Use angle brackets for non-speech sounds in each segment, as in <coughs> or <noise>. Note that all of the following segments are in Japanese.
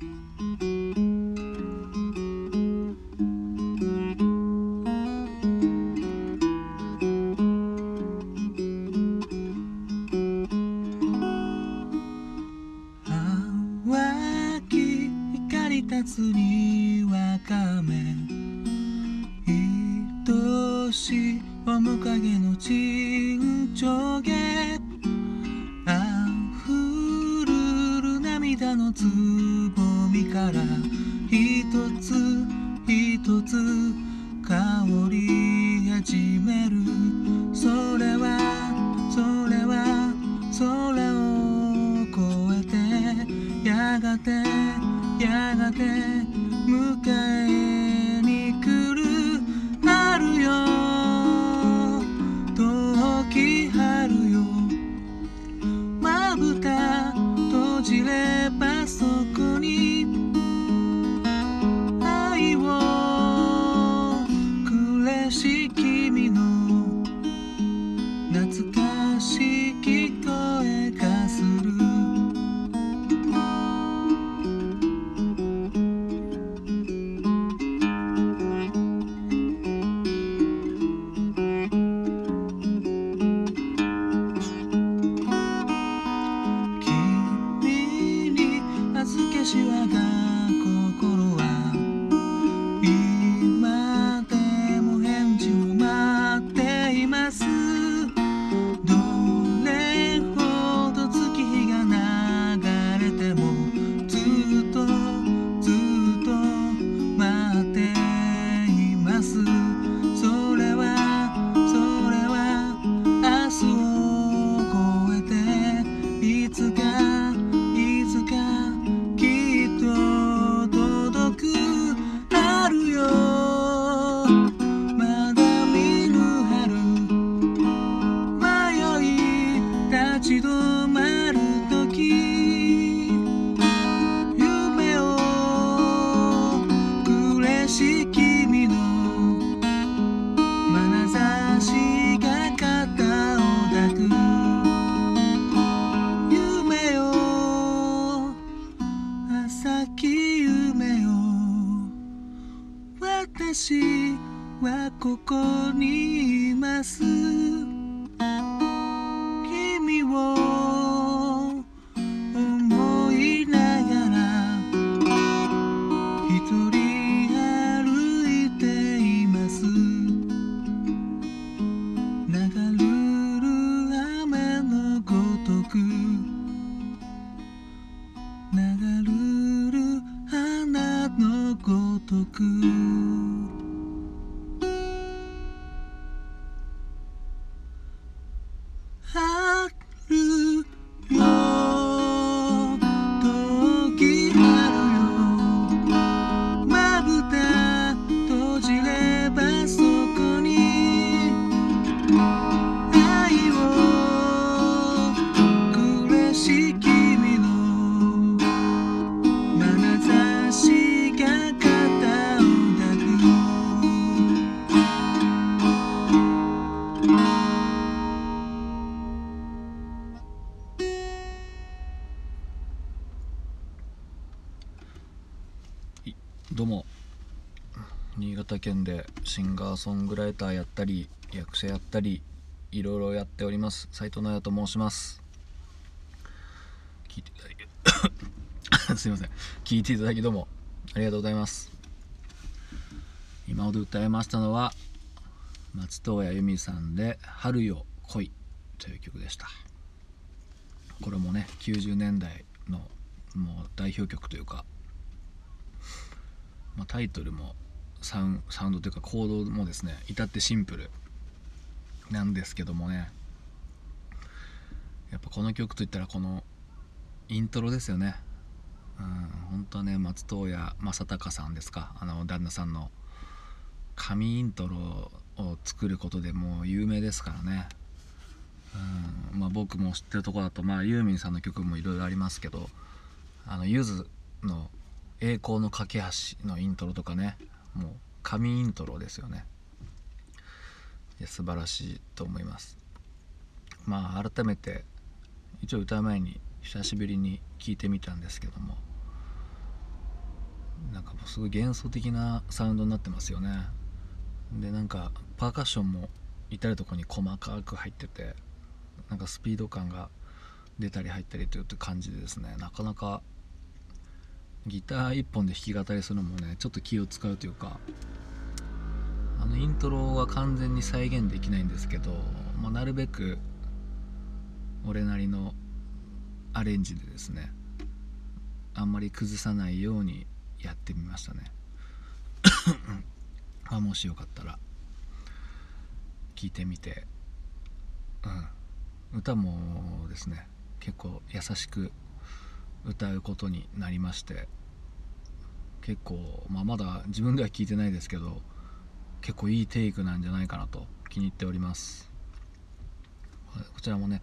淡き光立つにわかめ。愛しい面影の沈丁毛のつぼみから一つ一つ香り始める。それはそれは空を越えてやがてやがて私はここにいます。どうも。新潟県でシンガーソングライターやったり役者やったりいろいろやっております。斉藤直也と申します。聞いていただき <coughs> すいません。聞いていただきどうも。ありがとうございます。今ほど歌いましたのは松任谷由実さんで「春よ来い」という曲でした。これもね90年代のもう代表曲というかまあ、タイトルもサウンドというかコードもですね至ってシンプルなんですけどもね。やっぱこの曲といったらこのイントロですよね。うん本当はね松任谷正隆さんですか。あの旦那さんの神イントロを作ることでもう有名ですからね。うんまあ僕も知ってるとこだとまあユーミンさんの曲もいろいろありますけどあのゆずの栄光の架け橋のイントロとかねもう神イントロですよね。いや素晴らしいと思います。まあ改めて一応歌う前に久しぶりに聞いてみたんですけどもなんかもうすごい幻想的なサウンドになってますよね。でなんかパーカッションも至る所に細かく入っててなんかスピード感が出たり入ったりという感じでですね。なかなかギター1本で弾き語りするのもねちょっと気を使うというかあのイントロは完全に再現できないんですけど、まあ、なるべく俺なりのアレンジでですねあんまり崩さないようにやってみましたね。<coughs> あもしよかったら聞いてみて。うん。歌もですね結構優しく歌うことになりまして結構、まあ、まだ自分では聞いてないですけど結構いいテイクなんじゃないかなと気に入っております。こちらもね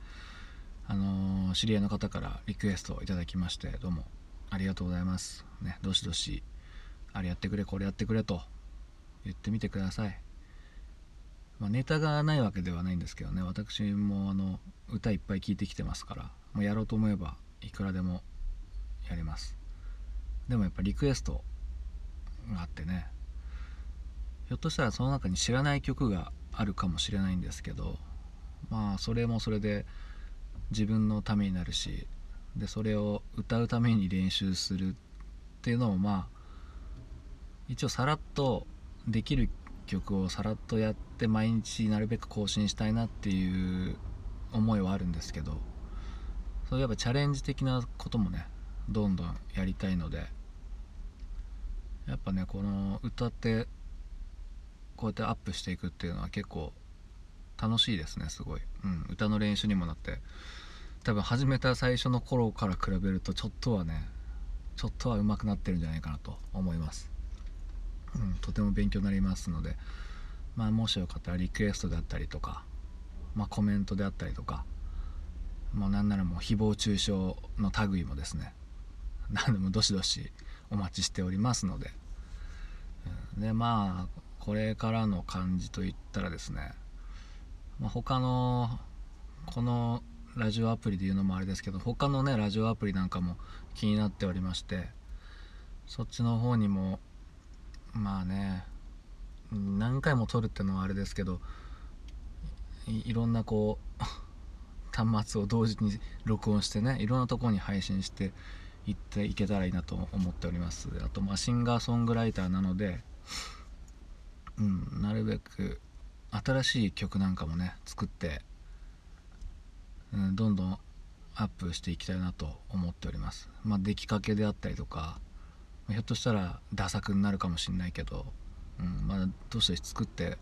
あのー、知り合いの方からリクエストをいただきましてどうもありがとうございます。ねどしどしあれやってくれこれやってくれと言ってみてください、まあ、ネタがないわけではないんですけどね私もあの歌いっぱい聴いてきてますからもうやろうと思えばいくらでもやります。でもやっぱリクエストがあってね。ひょっとしたらその中に知らない曲があるかもしれないんですけどまあそれもそれで自分のためになるしでそれを歌うために練習するっていうのもまあ一応さらっとできる曲をさらっとやって毎日なるべく更新したいなっていう思いはあるんですけどそういえばチャレンジ的なこともねどんどんやりたいのでやっぱねこの歌ってこうやってアップしていくっていうのは結構楽しいですねすごい、うん、歌の練習にもなって。多分始めた最初の頃から比べるとちょっとはねちょっとは上手くなってるんじゃないかなと思います、うん、とても勉強になりますのでまあもしよかったらリクエストであったりとかまあコメントであったりとかもうなんならもう誹謗中傷の類もですね <laughs> 何でもどしどしお待ちしておりますので、うん、でまあこれからの感じといったらですね、まあ、他のこのラジオアプリで言うのもあれですけど他のねラジオアプリなんかも気になっておりましてそっちの方にもまあね何回も撮るってのはあれですけどいろんなこう <laughs> 端末を同時に録音してねいろんなとこに配信していっていけたらいいなと思っております。あとまあシンガーソングライターなのでうん、なるべく新しい曲なんかもね作って、うん、どんどんアップしていきたいなと思っております。まあ出来かけであったりとかひょっとしたらダ作になるかもしんないけど、うん、まあどうして作って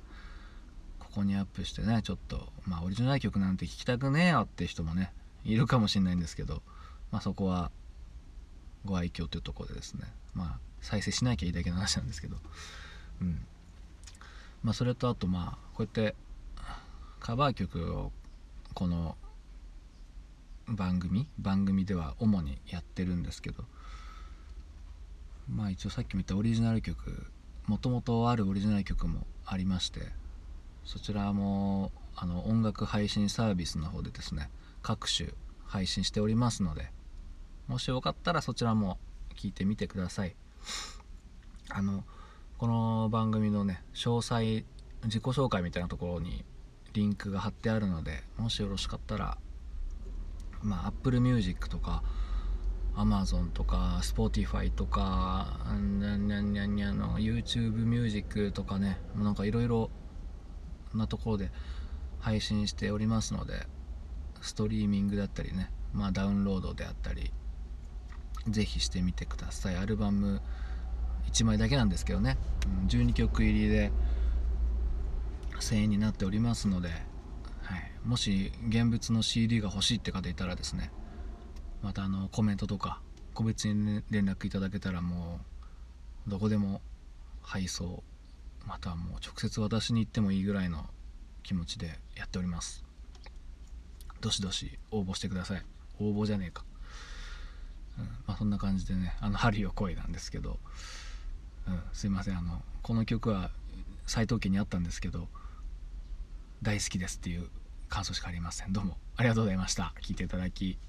ここにアップしてねちょっとまあオリジナル曲なんて聴きたくねえよって人もねいるかもしんないんですけどまあそこはご愛嬌というところでですね。まあ再生しなきゃいいだけの話なんですけど。うん。まあ、それとあとまあこうやってカバー曲をこの番組番組では主にやってるんですけど。まあ一応さっきも言ったオリジナル曲もともとあるオリジナル曲もありましてそちらもあの音楽配信サービスの方でですね各種配信しておりますのでもしよかったらそちらも聞いてみてください。あのこの番組のね詳細自己紹介みたいなところにリンクが貼ってあるのでもしよろしかったらまあ Apple Music とか Amazon とか Spotify とかにゃんにゃんにゃんにゃんの YouTube Music とかねなんかいろいろなところで配信しておりますのでストリーミングだったりねまあダウンロードであったりぜひしてみてください。アルバム1枚だけなんですけどね、12曲入りで1000円になっておりますので、はい、もし現物の CD が欲しいって方いたらですねまたあのコメントとか個別に、連絡いただけたらもうどこでも配送またもう直接私に行ってもいいぐらいの気持ちでやっております。どしどし応募してください。応募じゃねえか、まあ、そんな感じでねあの春よ恋なんですけど。うん、すいません。あのこの曲は斎藤家にあったんですけど大好きですっていう感想しかありません。どうもありがとうございました。聴いていただき。